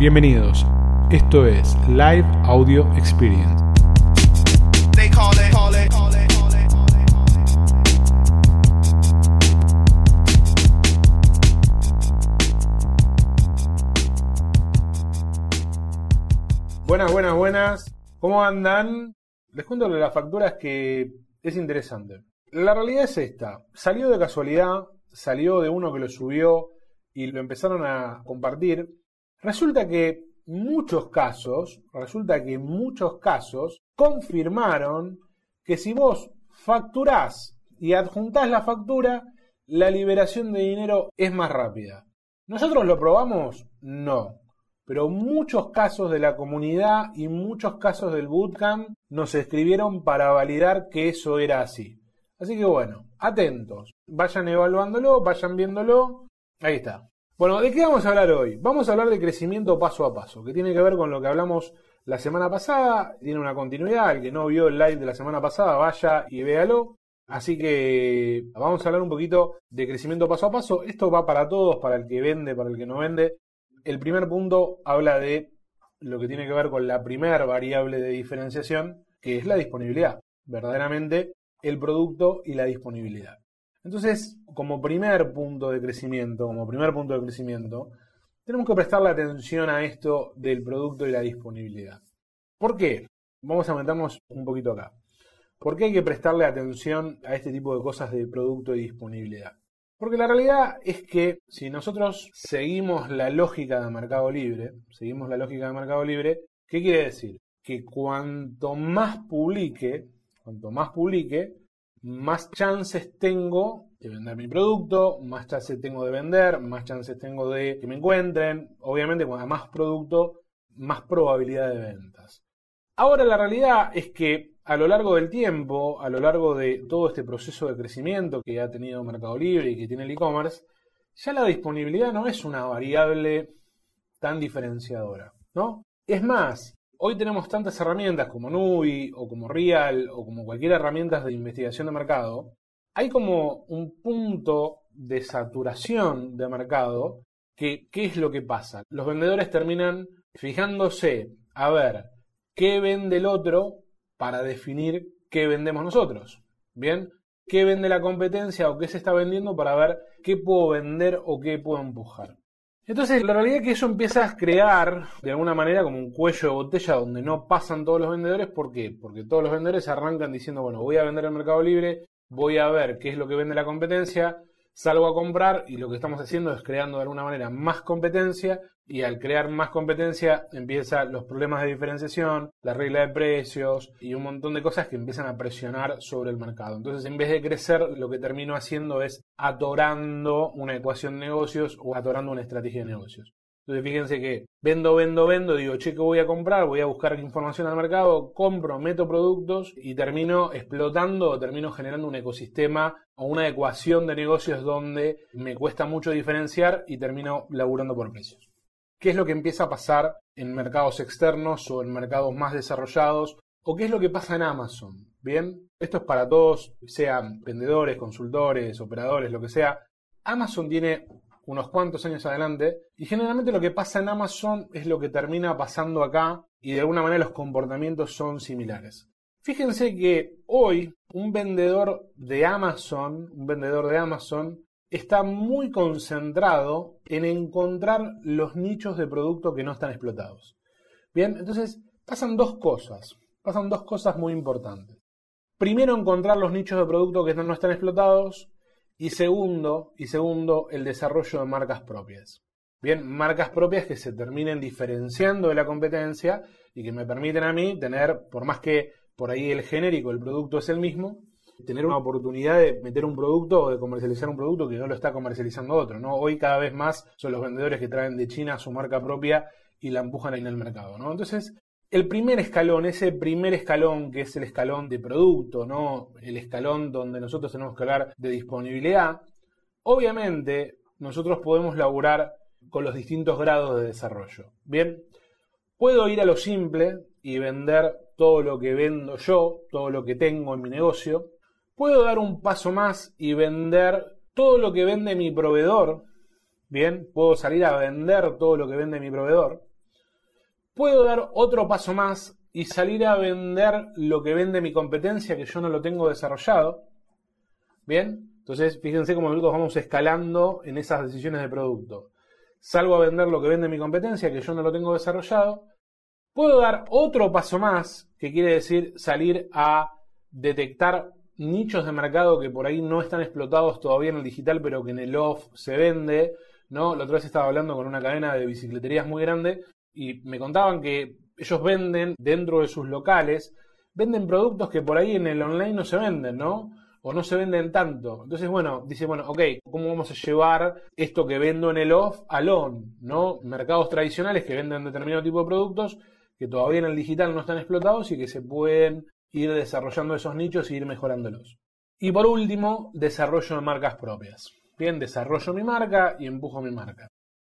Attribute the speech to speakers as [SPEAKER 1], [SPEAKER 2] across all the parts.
[SPEAKER 1] Bienvenidos. Esto es Live Audio Experience. Buenas, buenas, buenas. ¿Cómo andan? Les cuento de las facturas que es interesante. La realidad es esta. Salió de casualidad, salió de uno que lo subió y lo empezaron a compartir. Resulta que muchos casos, resulta que muchos casos confirmaron que si vos facturás y adjuntás la factura, la liberación de dinero es más rápida. ¿Nosotros lo probamos? No pero muchos casos de la comunidad y muchos casos del bootcamp nos escribieron para validar que eso era así. Así que bueno, atentos, vayan evaluándolo, vayan viéndolo. Ahí está. Bueno, ¿de qué vamos a hablar hoy? Vamos a hablar de crecimiento paso a paso, que tiene que ver con lo que hablamos la semana pasada, tiene una continuidad, el que no vio el live de la semana pasada, vaya y véalo. Así que vamos a hablar un poquito de crecimiento paso a paso. Esto va para todos, para el que vende, para el que no vende el primer punto habla de lo que tiene que ver con la primera variable de diferenciación, que es la disponibilidad. Verdaderamente el producto y la disponibilidad. Entonces, como primer punto de crecimiento, como primer punto de crecimiento, tenemos que prestarle atención a esto del producto y la disponibilidad. ¿Por qué? Vamos a meternos un poquito acá. ¿Por qué hay que prestarle atención a este tipo de cosas de producto y disponibilidad? Porque la realidad es que si nosotros seguimos la lógica de mercado libre, seguimos la lógica de mercado libre, ¿qué quiere decir? Que cuanto más publique, cuanto más publique, más chances tengo de vender mi producto, más chances tengo de vender, más chances tengo de que me encuentren. Obviamente, cuando más producto, más probabilidad de ventas. Ahora la realidad es que a lo largo del tiempo, a lo largo de todo este proceso de crecimiento que ha tenido Mercado Libre y que tiene el e-commerce, ya la disponibilidad no es una variable tan diferenciadora, ¿no? Es más, hoy tenemos tantas herramientas como Nubi o como Real o como cualquier herramienta de investigación de mercado, hay como un punto de saturación de mercado que, ¿qué es lo que pasa? Los vendedores terminan fijándose a ver qué vende el otro para definir qué vendemos nosotros. Bien, qué vende la competencia o qué se está vendiendo para ver qué puedo vender o qué puedo empujar. Entonces, la realidad es que eso empieza a crear de alguna manera como un cuello de botella donde no pasan todos los vendedores. ¿Por qué? Porque todos los vendedores arrancan diciendo, bueno, voy a vender el Mercado Libre, voy a ver qué es lo que vende la competencia, salgo a comprar y lo que estamos haciendo es creando de alguna manera más competencia y al crear más competencia empiezan los problemas de diferenciación, la regla de precios y un montón de cosas que empiezan a presionar sobre el mercado. Entonces, en vez de crecer, lo que termino haciendo es atorando una ecuación de negocios o atorando una estrategia de negocios. Entonces fíjense que vendo, vendo, vendo, digo, che, ¿qué voy a comprar? Voy a buscar información al mercado, compro, meto productos y termino explotando termino generando un ecosistema o una ecuación de negocios donde me cuesta mucho diferenciar y termino laburando por precios. ¿Qué es lo que empieza a pasar en mercados externos o en mercados más desarrollados? ¿O qué es lo que pasa en Amazon? Bien, esto es para todos, sean vendedores, consultores, operadores, lo que sea. Amazon tiene unos cuantos años adelante. Y generalmente lo que pasa en Amazon es lo que termina pasando acá y de alguna manera los comportamientos son similares. Fíjense que hoy un vendedor de Amazon, un vendedor de Amazon, está muy concentrado en encontrar los nichos de producto que no están explotados. Bien, entonces pasan dos cosas, pasan dos cosas muy importantes. Primero, encontrar los nichos de producto que no están explotados y segundo, y segundo, el desarrollo de marcas propias. Bien, marcas propias que se terminen diferenciando de la competencia y que me permiten a mí tener, por más que por ahí el genérico, el producto es el mismo, tener una oportunidad de meter un producto o de comercializar un producto que no lo está comercializando otro. ¿no? Hoy cada vez más son los vendedores que traen de China su marca propia y la empujan ahí en el mercado. ¿no? Entonces, el primer escalón, ese primer escalón que es el escalón de producto, ¿no? El escalón donde nosotros tenemos que hablar de disponibilidad, obviamente nosotros podemos laburar con los distintos grados de desarrollo. Bien, puedo ir a lo simple y vender todo lo que vendo yo, todo lo que tengo en mi negocio. Puedo dar un paso más y vender todo lo que vende mi proveedor. Bien, puedo salir a vender todo lo que vende mi proveedor. Puedo dar otro paso más y salir a vender lo que vende mi competencia que yo no lo tengo desarrollado. Bien, entonces fíjense cómo nosotros vamos escalando en esas decisiones de producto. Salgo a vender lo que vende mi competencia que yo no lo tengo desarrollado. Puedo dar otro paso más, que quiere decir salir a detectar nichos de mercado que por ahí no están explotados todavía en el digital, pero que en el off se vende. ¿no? La otra vez estaba hablando con una cadena de bicicleterías muy grande y me contaban que ellos venden dentro de sus locales, venden productos que por ahí en el online no se venden, ¿no? O no se venden tanto. Entonces, bueno, dice, bueno, ok, ¿cómo vamos a llevar esto que vendo en el off al on, ¿no? Mercados tradicionales que venden determinado tipo de productos que todavía en el digital no están explotados y que se pueden ir desarrollando esos nichos y ir mejorándolos. Y por último, desarrollo de marcas propias. Bien, desarrollo mi marca y empujo mi marca.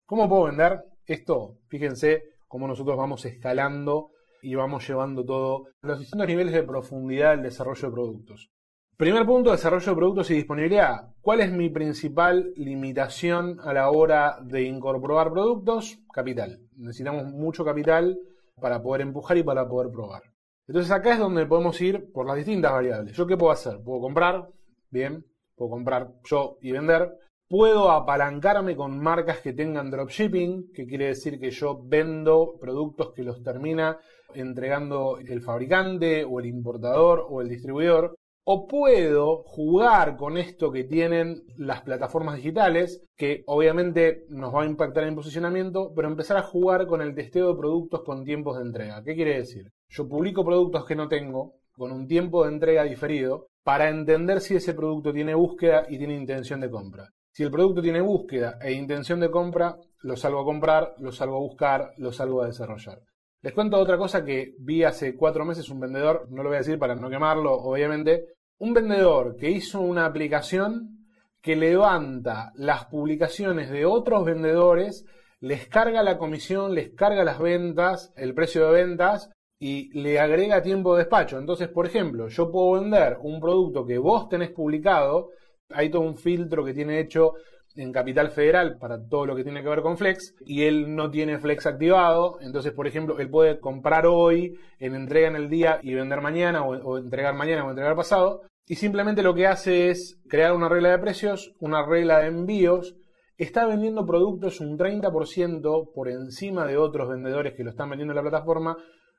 [SPEAKER 1] ¿Cómo puedo vender? Esto, fíjense cómo nosotros vamos escalando y vamos llevando todo los distintos niveles de profundidad del desarrollo de productos. Primer punto, desarrollo de productos y disponibilidad. ¿Cuál es mi principal limitación a la hora de incorporar productos? Capital. Necesitamos mucho capital para poder empujar y para poder probar. Entonces acá es donde podemos ir por las distintas variables. ¿Yo qué puedo hacer? Puedo comprar, bien, puedo comprar yo y vender. Puedo apalancarme con marcas que tengan dropshipping, que quiere decir que yo vendo productos que los termina entregando el fabricante o el importador o el distribuidor. O puedo jugar con esto que tienen las plataformas digitales, que obviamente nos va a impactar en posicionamiento, pero empezar a jugar con el testeo de productos con tiempos de entrega. ¿Qué quiere decir? Yo publico productos que no tengo, con un tiempo de entrega diferido, para entender si ese producto tiene búsqueda y tiene intención de compra. Si el producto tiene búsqueda e intención de compra, lo salgo a comprar, lo salgo a buscar, lo salgo a desarrollar. Les cuento otra cosa que vi hace cuatro meses un vendedor, no lo voy a decir para no quemarlo, obviamente, un vendedor que hizo una aplicación que levanta las publicaciones de otros vendedores, les carga la comisión, les carga las ventas, el precio de ventas y le agrega tiempo de despacho. Entonces, por ejemplo, yo puedo vender un producto que vos tenés publicado, hay todo un filtro que tiene hecho en Capital Federal para todo lo que tiene que ver con Flex y él no tiene Flex activado, entonces por ejemplo él puede comprar hoy, en entrega en el día y vender mañana o, entregar mañana o entregar pasado. Y simplemente lo que hace es crear una regla de precios, una regla de envíos, está vendiendo productos un 30% por encima de otros vendedores que lo están vendiendo en la plataforma,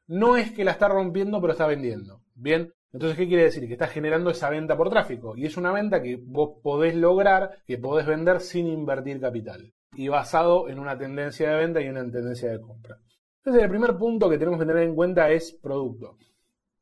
[SPEAKER 1] no es que la está rompiendo, pero está vendiendo. Bien, entonces, ¿qué quiere decir? Que está generando esa venta por tráfico. Y es una venta que vos podés lograr, que podés vender sin invertir capital. Y basado en una tendencia de venta y una tendencia de compra. Entonces, el primer punto que tenemos que tener en cuenta es producto.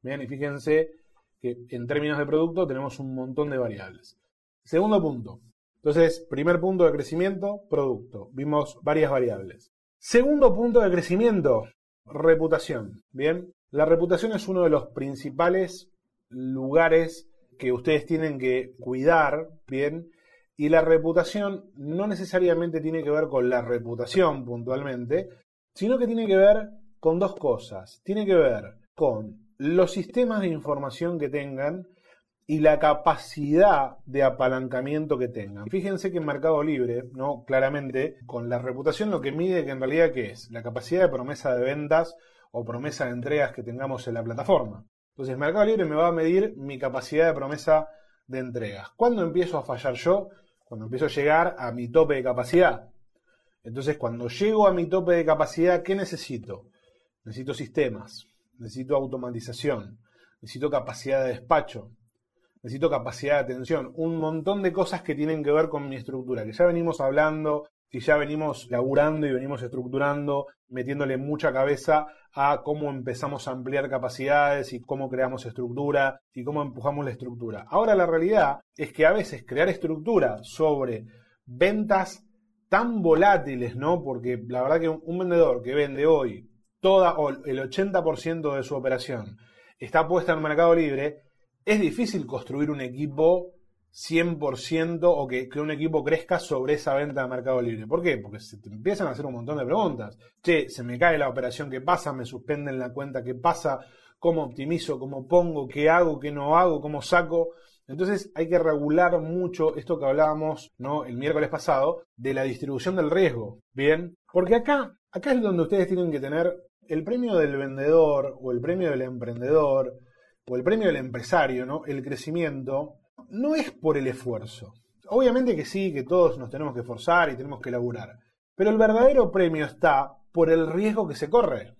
[SPEAKER 1] Bien, y fíjense que en términos de producto tenemos un montón de variables. Segundo punto. Entonces, primer punto de crecimiento, producto. Vimos varias variables. Segundo punto de crecimiento, reputación. Bien, la reputación es uno de los principales lugares que ustedes tienen que cuidar, ¿bien? Y la reputación no necesariamente tiene que ver con la reputación puntualmente, sino que tiene que ver con dos cosas. Tiene que ver con los sistemas de información que tengan y la capacidad de apalancamiento que tengan. Fíjense que en Mercado Libre, ¿no? Claramente, con la reputación lo que mide que en realidad ¿qué es? La capacidad de promesa de ventas o promesa de entregas que tengamos en la plataforma. Entonces, Mercado Libre me va a medir mi capacidad de promesa de entregas. ¿Cuándo empiezo a fallar yo? Cuando empiezo a llegar a mi tope de capacidad. Entonces, cuando llego a mi tope de capacidad, ¿qué necesito? Necesito sistemas, necesito automatización, necesito capacidad de despacho, necesito capacidad de atención, un montón de cosas que tienen que ver con mi estructura, que ya venimos hablando y ya venimos laburando y venimos estructurando, metiéndole mucha cabeza a cómo empezamos a ampliar capacidades y cómo creamos estructura y cómo empujamos la estructura. Ahora la realidad es que a veces crear estructura sobre ventas tan volátiles, ¿no? Porque la verdad que un vendedor que vende hoy toda el 80% de su operación está puesta en mercado libre, es difícil construir un equipo 100% o que, que, un equipo crezca sobre esa venta de Mercado Libre. ¿Por qué? Porque se te empiezan a hacer un montón de preguntas. Che, se me cae la operación, ¿qué pasa? Me suspenden la cuenta, ¿qué pasa? ¿Cómo optimizo? ¿Cómo pongo? ¿Qué hago? ¿Qué no hago? ¿Cómo saco? Entonces hay que regular mucho esto que hablábamos ¿no? el miércoles pasado de la distribución del riesgo. Bien, porque acá acá es donde ustedes tienen que tener el premio del vendedor o el premio del emprendedor o el premio del empresario, ¿no? El crecimiento no es por el esfuerzo. Obviamente que sí, que todos nos tenemos que esforzar y tenemos que laburar. Pero el verdadero premio está por el riesgo que se corre,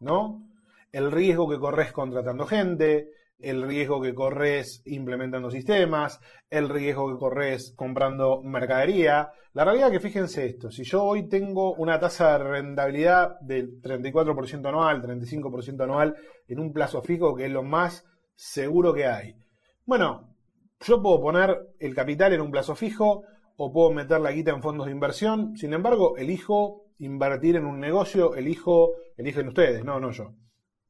[SPEAKER 1] ¿no? El riesgo que corres contratando gente, el riesgo que corres implementando sistemas, el riesgo que corres comprando mercadería. La realidad es que fíjense esto, si yo hoy tengo una tasa de rentabilidad del 34% anual, 35% anual en un plazo fijo, que es lo más seguro que hay. Bueno, yo puedo poner el capital en un plazo fijo o puedo meter la guita en fondos de inversión, sin embargo, elijo invertir en un negocio, elijo, eligen ustedes, no, no yo.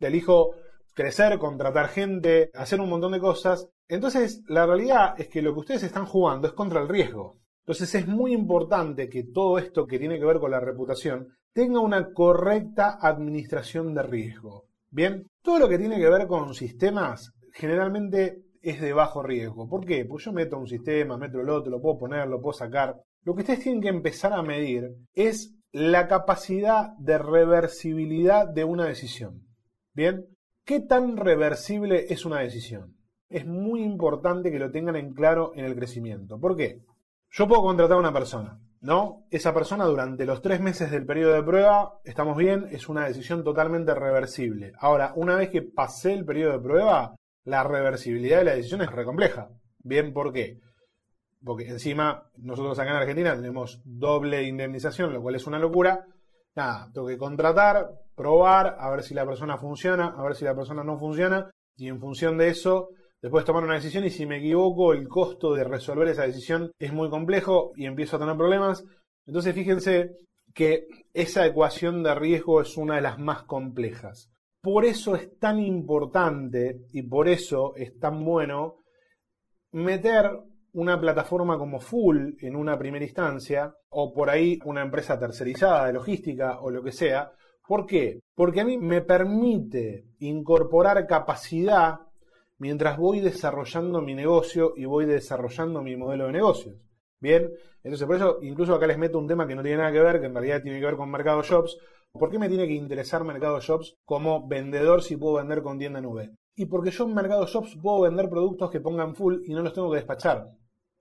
[SPEAKER 1] Elijo crecer, contratar gente, hacer un montón de cosas. Entonces, la realidad es que lo que ustedes están jugando es contra el riesgo. Entonces, es muy importante que todo esto que tiene que ver con la reputación tenga una correcta administración de riesgo. Bien, todo lo que tiene que ver con sistemas generalmente es de bajo riesgo. ¿Por qué? Pues yo meto un sistema, meto el otro, lo puedo poner, lo puedo sacar. Lo que ustedes tienen que empezar a medir es la capacidad de reversibilidad de una decisión. Bien, ¿Qué tan reversible es una decisión? Es muy importante que lo tengan en claro en el crecimiento. ¿Por qué? Yo puedo contratar a una persona, ¿no? Esa persona durante los tres meses del periodo de prueba, estamos bien, es una decisión totalmente reversible. Ahora, una vez que pasé el periodo de prueba, la reversibilidad de la decisión es recompleja. Bien, ¿por qué? Porque encima nosotros acá en Argentina tenemos doble indemnización, lo cual es una locura. Nada, tengo que contratar, probar, a ver si la persona funciona, a ver si la persona no funciona, y en función de eso, después tomar una decisión y si me equivoco, el costo de resolver esa decisión es muy complejo y empiezo a tener problemas. Entonces fíjense que esa ecuación de riesgo es una de las más complejas. Por eso es tan importante y por eso es tan bueno meter una plataforma como Full en una primera instancia, o por ahí una empresa tercerizada de logística o lo que sea, ¿Por qué? Porque a mí me permite incorporar capacidad mientras voy desarrollando mi negocio y voy desarrollando mi modelo de negocios. Bien, entonces por eso incluso acá les meto un tema que no tiene nada que ver, que en realidad tiene que ver con Mercado Shops. ¿Por qué me tiene que interesar Mercado Shops como vendedor si puedo vender con tienda nube? Y porque yo en Mercado Shops puedo vender productos que pongan full y no los tengo que despachar.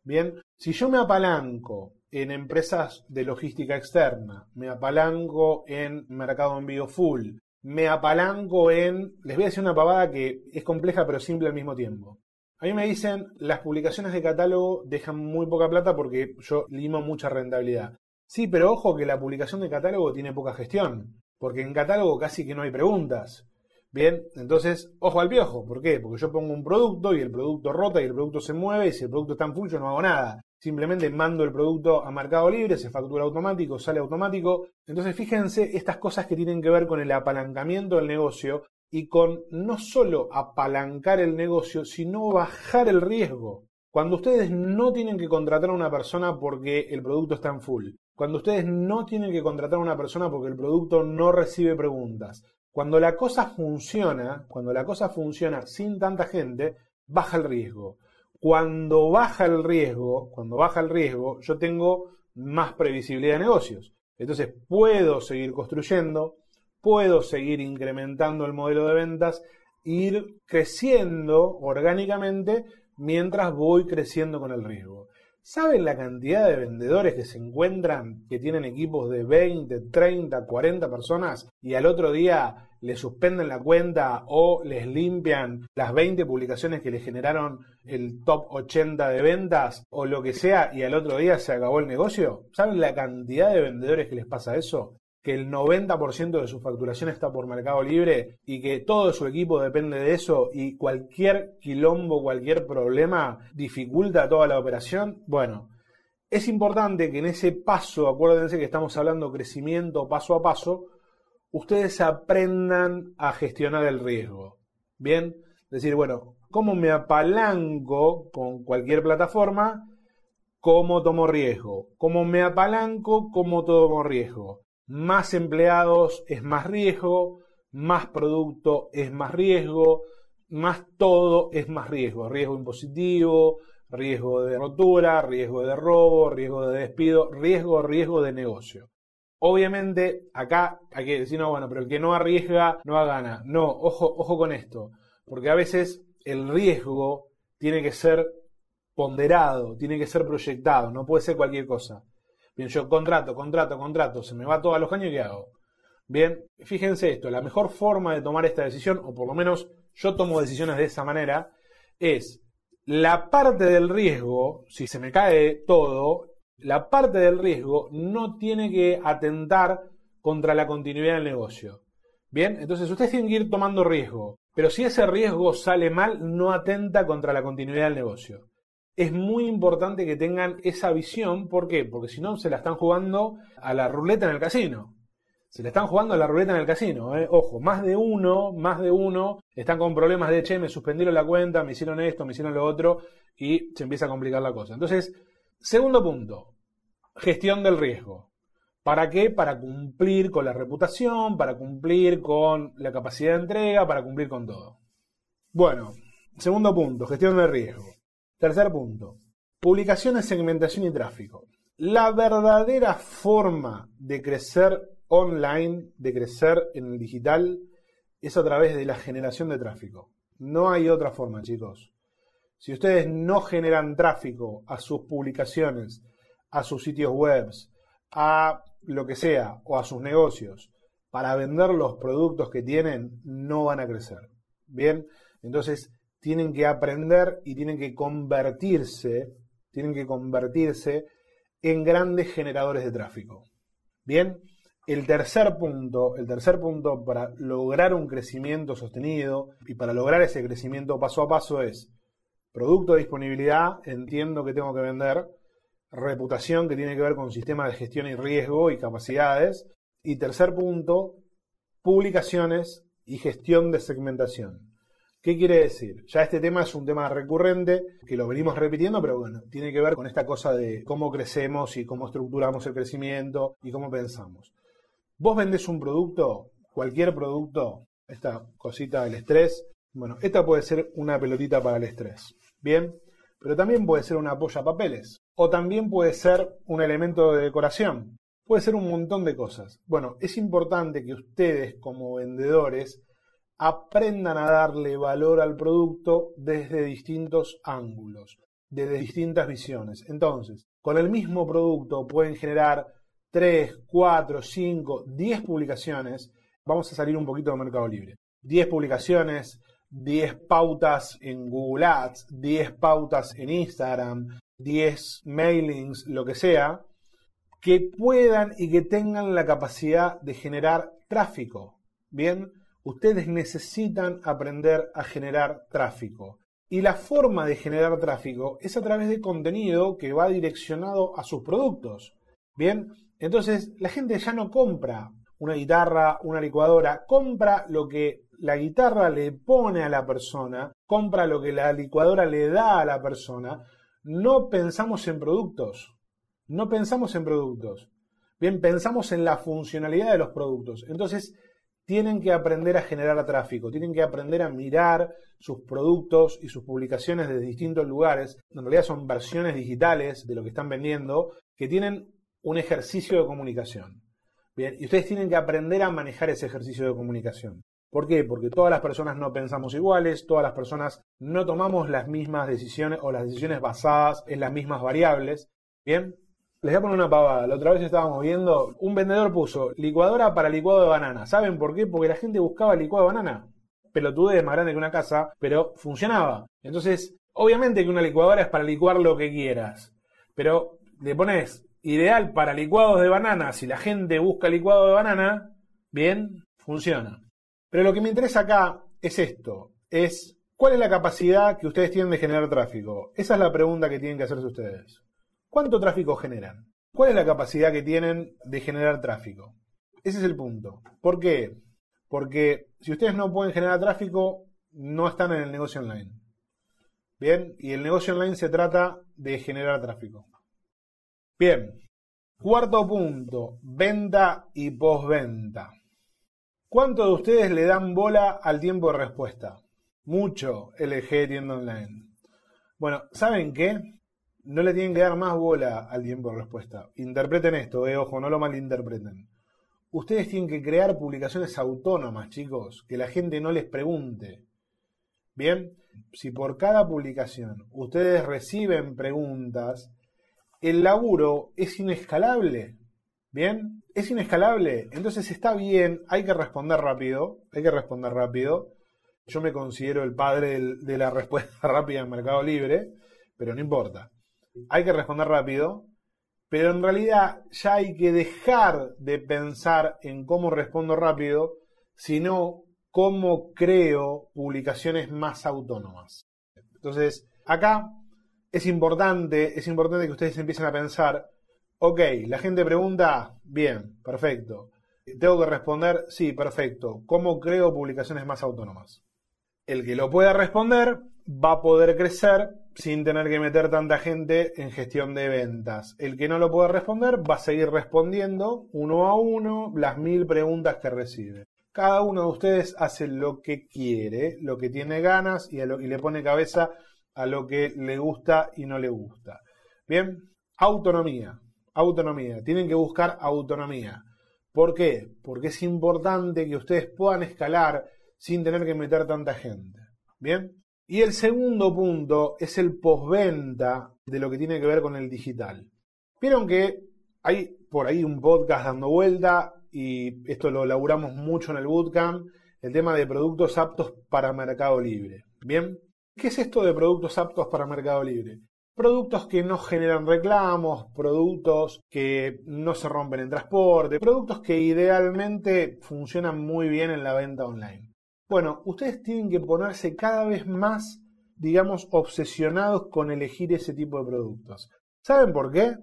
[SPEAKER 1] Bien, si yo me apalanco en empresas de logística externa, me apalanco en mercado envío full, me apalanco en, les voy a decir una pavada que es compleja pero simple al mismo tiempo. A mí me dicen, las publicaciones de catálogo dejan muy poca plata porque yo limo mucha rentabilidad. Sí, pero ojo que la publicación de catálogo tiene poca gestión, porque en catálogo casi que no hay preguntas. Bien, entonces, ojo al piojo. ¿Por qué? Porque yo pongo un producto y el producto rota y el producto se mueve y si el producto está en full yo no hago nada. Simplemente mando el producto a Mercado Libre, se factura automático, sale automático. Entonces, fíjense estas cosas que tienen que ver con el apalancamiento del negocio y con no solo apalancar el negocio, sino bajar el riesgo. Cuando ustedes no tienen que contratar a una persona porque el producto está en full. Cuando ustedes no tienen que contratar a una persona porque el producto no recibe preguntas. Cuando la cosa funciona, cuando la cosa funciona sin tanta gente, baja el riesgo. Cuando baja el riesgo, cuando baja el riesgo, yo tengo más previsibilidad de negocios. Entonces puedo seguir construyendo, puedo seguir incrementando el modelo de ventas, ir creciendo orgánicamente mientras voy creciendo con el riesgo. ¿Saben la cantidad de vendedores que se encuentran que tienen equipos de 20, 30, 40 personas y al otro día les suspenden la cuenta o les limpian las 20 publicaciones que les generaron el top 80 de ventas o lo que sea y al otro día se acabó el negocio? ¿Saben la cantidad de vendedores que les pasa eso? Que el 90% de su facturación está por Mercado Libre y que todo su equipo depende de eso y cualquier quilombo, cualquier problema dificulta toda la operación, bueno, es importante que en ese paso, acuérdense que estamos hablando crecimiento paso a paso, ustedes aprendan a gestionar el riesgo. Bien, decir, bueno, ¿cómo me apalanco con cualquier plataforma? ¿Cómo tomo riesgo? ¿Cómo me apalanco? ¿Cómo tomo riesgo? Más empleados es más riesgo, más producto es más riesgo, más todo es más riesgo. Riesgo impositivo, riesgo de rotura, riesgo de robo, riesgo de despido, riesgo, riesgo de negocio. Obviamente, acá hay que decir, no, bueno, pero el que no arriesga no gana. No, ojo, ojo con esto, porque a veces el riesgo tiene que ser ponderado, tiene que ser proyectado, no puede ser cualquier cosa. Bien, yo contrato, contrato, contrato, se me va todos los años, ¿qué hago? Bien, fíjense esto, la mejor forma de tomar esta decisión, o por lo menos yo tomo decisiones de esa manera, es la parte del riesgo, si se me cae todo, la parte del riesgo no tiene que atentar contra la continuidad del negocio. Bien, entonces ustedes tienen que ir tomando riesgo, pero si ese riesgo sale mal, no atenta contra la continuidad del negocio. Es muy importante que tengan esa visión, ¿por qué? Porque si no se la están jugando a la ruleta en el casino. Se le están jugando a la ruleta en el casino, ¿eh? ojo, más de uno, más de uno están con problemas de, che, me suspendieron la cuenta, me hicieron esto, me hicieron lo otro, y se empieza a complicar la cosa. Entonces, segundo punto, gestión del riesgo. ¿Para qué? Para cumplir con la reputación, para cumplir con la capacidad de entrega, para cumplir con todo. Bueno, segundo punto, gestión del riesgo. Tercer punto, publicaciones, segmentación y tráfico. La verdadera forma de crecer online, de crecer en el digital, es a través de la generación de tráfico. No hay otra forma, chicos. Si ustedes no generan tráfico a sus publicaciones, a sus sitios web, a lo que sea, o a sus negocios, para vender los productos que tienen, no van a crecer. Bien, entonces tienen que aprender y tienen que convertirse, tienen que convertirse en grandes generadores de tráfico. Bien, el tercer punto, el tercer punto para lograr un crecimiento sostenido y para lograr ese crecimiento paso a paso es producto de disponibilidad, entiendo que tengo que vender, reputación que tiene que ver con sistema de gestión y riesgo y capacidades, y tercer punto, publicaciones y gestión de segmentación. ¿Qué quiere decir? Ya este tema es un tema recurrente, que lo venimos repitiendo, pero bueno, tiene que ver con esta cosa de cómo crecemos y cómo estructuramos el crecimiento y cómo pensamos. Vos vendés un producto, cualquier producto, esta cosita del estrés, bueno, esta puede ser una pelotita para el estrés, ¿bien? Pero también puede ser una polla papeles, o también puede ser un elemento de decoración, puede ser un montón de cosas. Bueno, es importante que ustedes como vendedores aprendan a darle valor al producto desde distintos ángulos, desde distintas visiones. Entonces, con el mismo producto pueden generar 3, 4, 5, 10 publicaciones, vamos a salir un poquito de Mercado Libre. 10 publicaciones, 10 pautas en Google Ads, 10 pautas en Instagram, 10 mailings, lo que sea, que puedan y que tengan la capacidad de generar tráfico. Bien, ustedes necesitan aprender a generar tráfico. Y la forma de generar tráfico es a través de contenido que va direccionado a sus productos. Bien, entonces, la gente ya no compra una guitarra, una licuadora, compra lo que la guitarra le pone a la persona, compra lo que la licuadora le da a la persona. No pensamos en productos, no pensamos en productos. Bien, pensamos en la funcionalidad de los productos. Entonces, tienen que aprender a generar tráfico, tienen que aprender a mirar sus productos y sus publicaciones de distintos lugares. En realidad son versiones digitales de lo que están vendiendo que tienen un ejercicio de comunicación. Bien, y ustedes tienen que aprender a manejar ese ejercicio de comunicación. ¿Por qué? Porque todas las personas no pensamos iguales, todas las personas no tomamos las mismas decisiones o las decisiones basadas en las mismas variables. Bien, les voy a poner una pavada. La otra vez estábamos viendo, un vendedor puso licuadora para licuado de banana. ¿Saben por qué? Porque la gente buscaba licuado de banana. Pelotudez más grande que una casa, pero funcionaba. Entonces, obviamente que una licuadora es para licuar lo que quieras. Pero le pones ideal para licuados de banana, si la gente busca licuado de banana, bien, funciona. Pero lo que me interesa acá es esto, es cuál es la capacidad que ustedes tienen de generar tráfico. Esa es la pregunta que tienen que hacerse ustedes. ¿Cuánto tráfico generan? ¿Cuál es la capacidad que tienen de generar tráfico? Ese es el punto. ¿Por qué? Porque si ustedes no pueden generar tráfico, no están en el negocio online. Bien, y el negocio online se trata de generar tráfico. Bien, cuarto punto, venta y postventa. ¿Cuánto de ustedes le dan bola al tiempo de respuesta? Mucho LG tienda online. Bueno, ¿saben qué? No le tienen que dar más bola al tiempo de respuesta. Interpreten esto, eh, ojo, no lo malinterpreten. Ustedes tienen que crear publicaciones autónomas, chicos, que la gente no les pregunte. Bien, si por cada publicación ustedes reciben preguntas, el laburo es inescalable. Bien, es inescalable. Entonces está bien, hay que responder rápido, hay que responder rápido. Yo me considero el padre de la respuesta rápida en Mercado Libre, pero no importa. Hay que responder rápido, pero en realidad ya hay que dejar de pensar en cómo respondo rápido, sino cómo creo publicaciones más autónomas. Entonces, acá es importante, es importante que ustedes empiecen a pensar, ok, la gente pregunta, bien, perfecto. Tengo que responder, sí, perfecto. ¿Cómo creo publicaciones más autónomas? El que lo pueda responder va a poder crecer sin tener que meter tanta gente en gestión de ventas. El que no lo pueda responder va a seguir respondiendo uno a uno las mil preguntas que recibe. Cada uno de ustedes hace lo que quiere, lo que tiene ganas y, y le pone cabeza a lo que le gusta y no le gusta. Bien, autonomía, autonomía. Tienen que buscar autonomía. ¿Por qué? Porque es importante que ustedes puedan escalar sin tener que meter tanta gente. Bien. Y el segundo punto es el postventa de lo que tiene que ver con el digital. Vieron que hay por ahí un podcast dando vuelta y esto lo laburamos mucho en el bootcamp, el tema de productos aptos para Mercado Libre. Bien, ¿qué es esto de productos aptos para Mercado Libre? Productos que no generan reclamos, productos que no se rompen en transporte, productos que idealmente funcionan muy bien en la venta online. Bueno, ustedes tienen que ponerse cada vez más, digamos, obsesionados con elegir ese tipo de productos. ¿Saben por qué?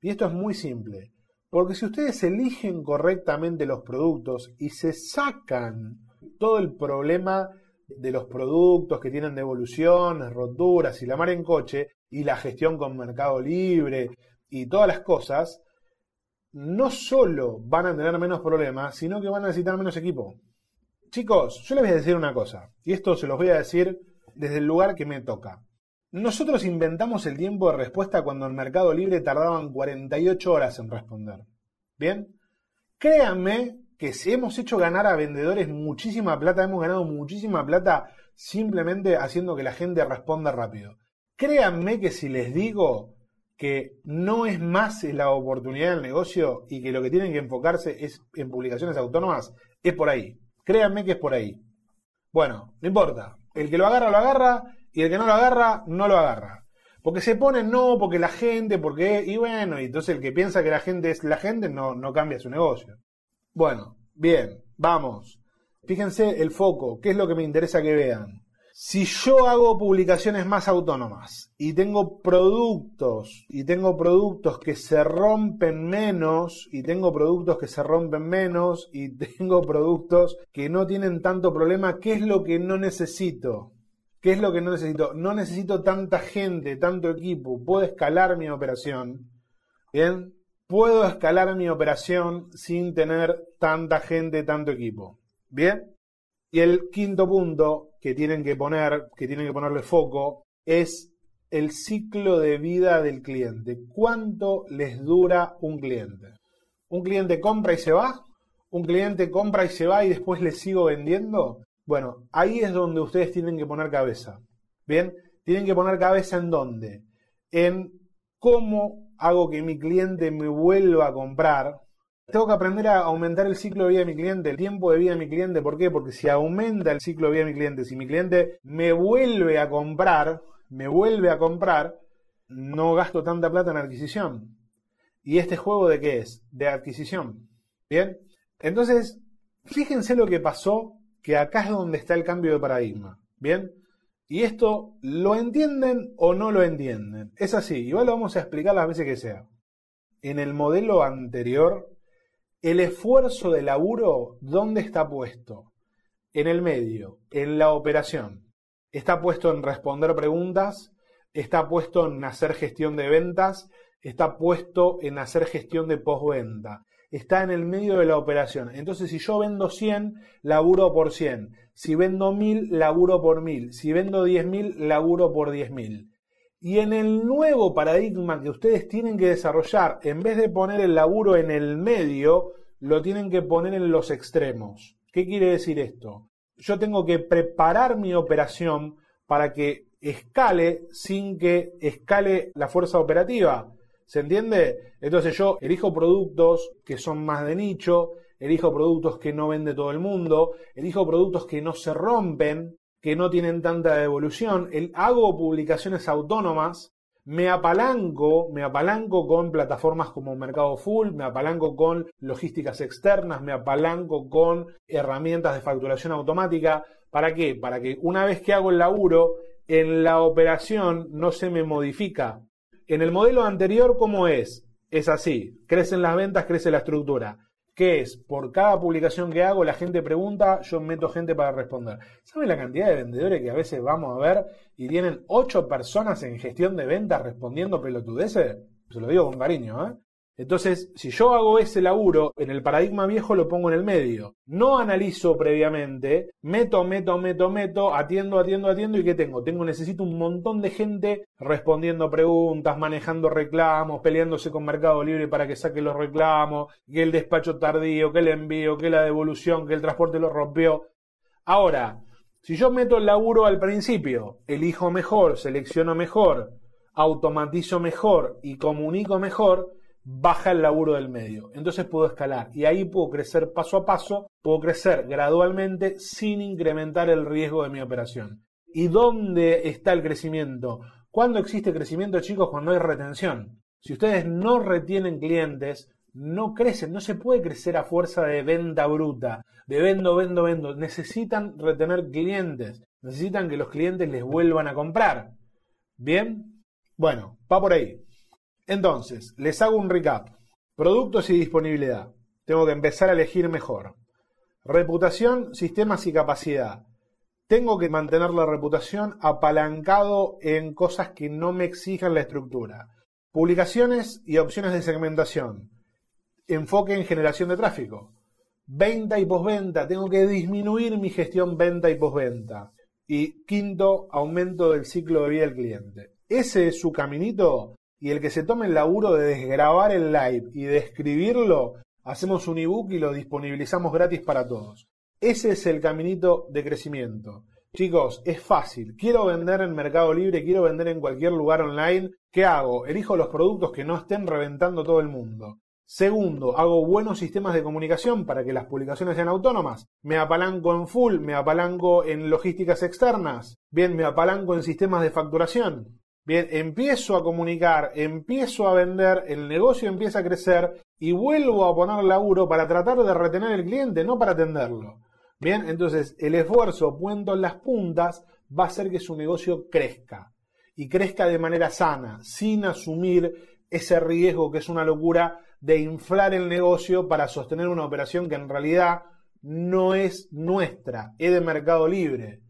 [SPEAKER 1] Y esto es muy simple. Porque si ustedes eligen correctamente los productos y se sacan todo el problema de los productos que tienen devoluciones, roturas y la mar en coche y la gestión con Mercado Libre y todas las cosas, no solo van a tener menos problemas, sino que van a necesitar menos equipo. Chicos, yo les voy a decir una cosa, y esto se los voy a decir desde el lugar que me toca. Nosotros inventamos el tiempo de respuesta cuando en Mercado Libre tardaban 48 horas en responder. ¿Bien? Créanme que si hemos hecho ganar a vendedores muchísima plata, hemos ganado muchísima plata simplemente haciendo que la gente responda rápido. Créanme que si les digo que no es más la oportunidad del negocio y que lo que tienen que enfocarse es en publicaciones autónomas, es por ahí. Créanme que es por ahí. Bueno, no importa. El que lo agarra, lo agarra. Y el que no lo agarra, no lo agarra. Porque se pone no, porque la gente, porque... Y bueno, y entonces el que piensa que la gente es la gente no, no cambia su negocio. Bueno, bien, vamos. Fíjense el foco, qué es lo que me interesa que vean. Si yo hago publicaciones más autónomas y tengo productos y tengo productos que se rompen menos y tengo productos que se rompen menos y tengo productos que no tienen tanto problema, ¿qué es lo que no necesito? ¿Qué es lo que no necesito? No necesito tanta gente, tanto equipo. Puedo escalar mi operación. ¿Bien? Puedo escalar mi operación sin tener tanta gente, tanto equipo. ¿Bien? Y el quinto punto que tienen que poner, que tienen que ponerle foco, es el ciclo de vida del cliente. ¿Cuánto les dura un cliente? ¿Un cliente compra y se va? ¿Un cliente compra y se va y después le sigo vendiendo? Bueno, ahí es donde ustedes tienen que poner cabeza. Bien, tienen que poner cabeza en dónde? En cómo hago que mi cliente me vuelva a comprar tengo que aprender a aumentar el ciclo de vida de mi cliente, el tiempo de vida de mi cliente. ¿Por qué? Porque si aumenta el ciclo de vida de mi cliente, si mi cliente me vuelve a comprar, me vuelve a comprar, no gasto tanta plata en adquisición. ¿Y este juego de qué es? De adquisición. ¿Bien? Entonces, fíjense lo que pasó, que acá es donde está el cambio de paradigma. ¿Bien? Y esto lo entienden o no lo entienden. Es así, igual lo vamos a explicar las veces que sea. En el modelo anterior el esfuerzo de laburo, ¿dónde está puesto? En el medio, en la operación. Está puesto en responder preguntas, está puesto en hacer gestión de ventas, está puesto en hacer gestión de postventa. Está en el medio de la operación. Entonces, si yo vendo 100, laburo por 100. Si vendo 1000, laburo por 1000. Si vendo 10.000, laburo por 10.000. Y en el nuevo paradigma que ustedes tienen que desarrollar, en vez de poner el laburo en el medio, lo tienen que poner en los extremos. ¿Qué quiere decir esto? Yo tengo que preparar mi operación para que escale sin que escale la fuerza operativa. ¿Se entiende? Entonces yo elijo productos que son más de nicho, elijo productos que no vende todo el mundo, elijo productos que no se rompen, que no tienen tanta devolución, hago publicaciones autónomas, me apalanco, me apalanco con plataformas como Mercado Full, me apalanco con logísticas externas, me apalanco con herramientas de facturación automática. ¿Para qué? Para que una vez que hago el laburo, en la operación no se me modifica. En el modelo anterior, ¿cómo es? Es así, crecen las ventas, crece la estructura que es por cada publicación que hago, la gente pregunta, yo meto gente para responder. ¿Saben la cantidad de vendedores que a veces vamos a ver y tienen ocho personas en gestión de ventas respondiendo pelotudeces? Se lo digo con cariño, ¿eh? Entonces, si yo hago ese laburo, en el paradigma viejo lo pongo en el medio. No analizo previamente, meto, meto, meto, meto, atiendo, atiendo, atiendo, ¿y qué tengo? Tengo, necesito un montón de gente respondiendo preguntas, manejando reclamos, peleándose con Mercado Libre para que saque los reclamos, que el despacho tardío, que el envío, que la devolución, que el transporte lo rompió. Ahora, si yo meto el laburo al principio, elijo mejor, selecciono mejor, automatizo mejor y comunico mejor, baja el laburo del medio. Entonces puedo escalar y ahí puedo crecer paso a paso, puedo crecer gradualmente sin incrementar el riesgo de mi operación. ¿Y dónde está el crecimiento? ¿Cuándo existe crecimiento, chicos? Cuando hay retención. Si ustedes no retienen clientes, no crecen, no se puede crecer a fuerza de venta bruta, de vendo, vendo, vendo. Necesitan retener clientes, necesitan que los clientes les vuelvan a comprar. ¿Bien? Bueno, va por ahí. Entonces, les hago un recap. Productos y disponibilidad. Tengo que empezar a elegir mejor. Reputación, sistemas y capacidad. Tengo que mantener la reputación apalancado en cosas que no me exijan la estructura. Publicaciones y opciones de segmentación. Enfoque en generación de tráfico. Venta y posventa. Tengo que disminuir mi gestión venta y posventa. Y quinto, aumento del ciclo de vida del cliente. Ese es su caminito y el que se tome el laburo de desgrabar el live y de escribirlo, hacemos un ebook y lo disponibilizamos gratis para todos. Ese es el caminito de crecimiento. Chicos, es fácil. Quiero vender en Mercado Libre, quiero vender en cualquier lugar online. ¿Qué hago? Elijo los productos que no estén reventando todo el mundo. Segundo, hago buenos sistemas de comunicación para que las publicaciones sean autónomas. Me apalanco en full, me apalanco en logísticas externas. Bien, me apalanco en sistemas de facturación. Bien, empiezo a comunicar, empiezo a vender, el negocio empieza a crecer y vuelvo a poner laburo para tratar de retener el cliente, no para atenderlo. Bien, entonces el esfuerzo puesto en las puntas va a hacer que su negocio crezca y crezca de manera sana, sin asumir ese riesgo que es una locura de inflar el negocio para sostener una operación que en realidad no es nuestra, es de mercado libre.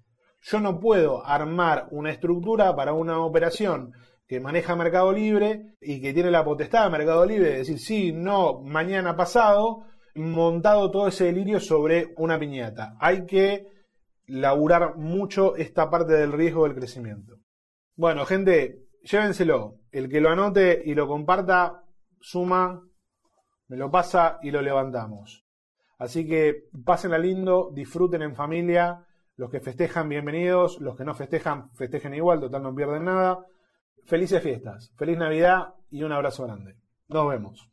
[SPEAKER 1] Yo no puedo armar una estructura para una operación que maneja Mercado Libre y que tiene la potestad de Mercado Libre de decir sí, no, mañana pasado, montado todo ese delirio sobre una piñata. Hay que laburar mucho esta parte del riesgo del crecimiento. Bueno, gente, llévenselo. El que lo anote y lo comparta, suma, me lo pasa y lo levantamos. Así que pásenla lindo, disfruten en familia los que festejan, bienvenidos. Los que no festejan, festejen igual, total no pierden nada. Felices fiestas, feliz Navidad y un abrazo grande. Nos vemos.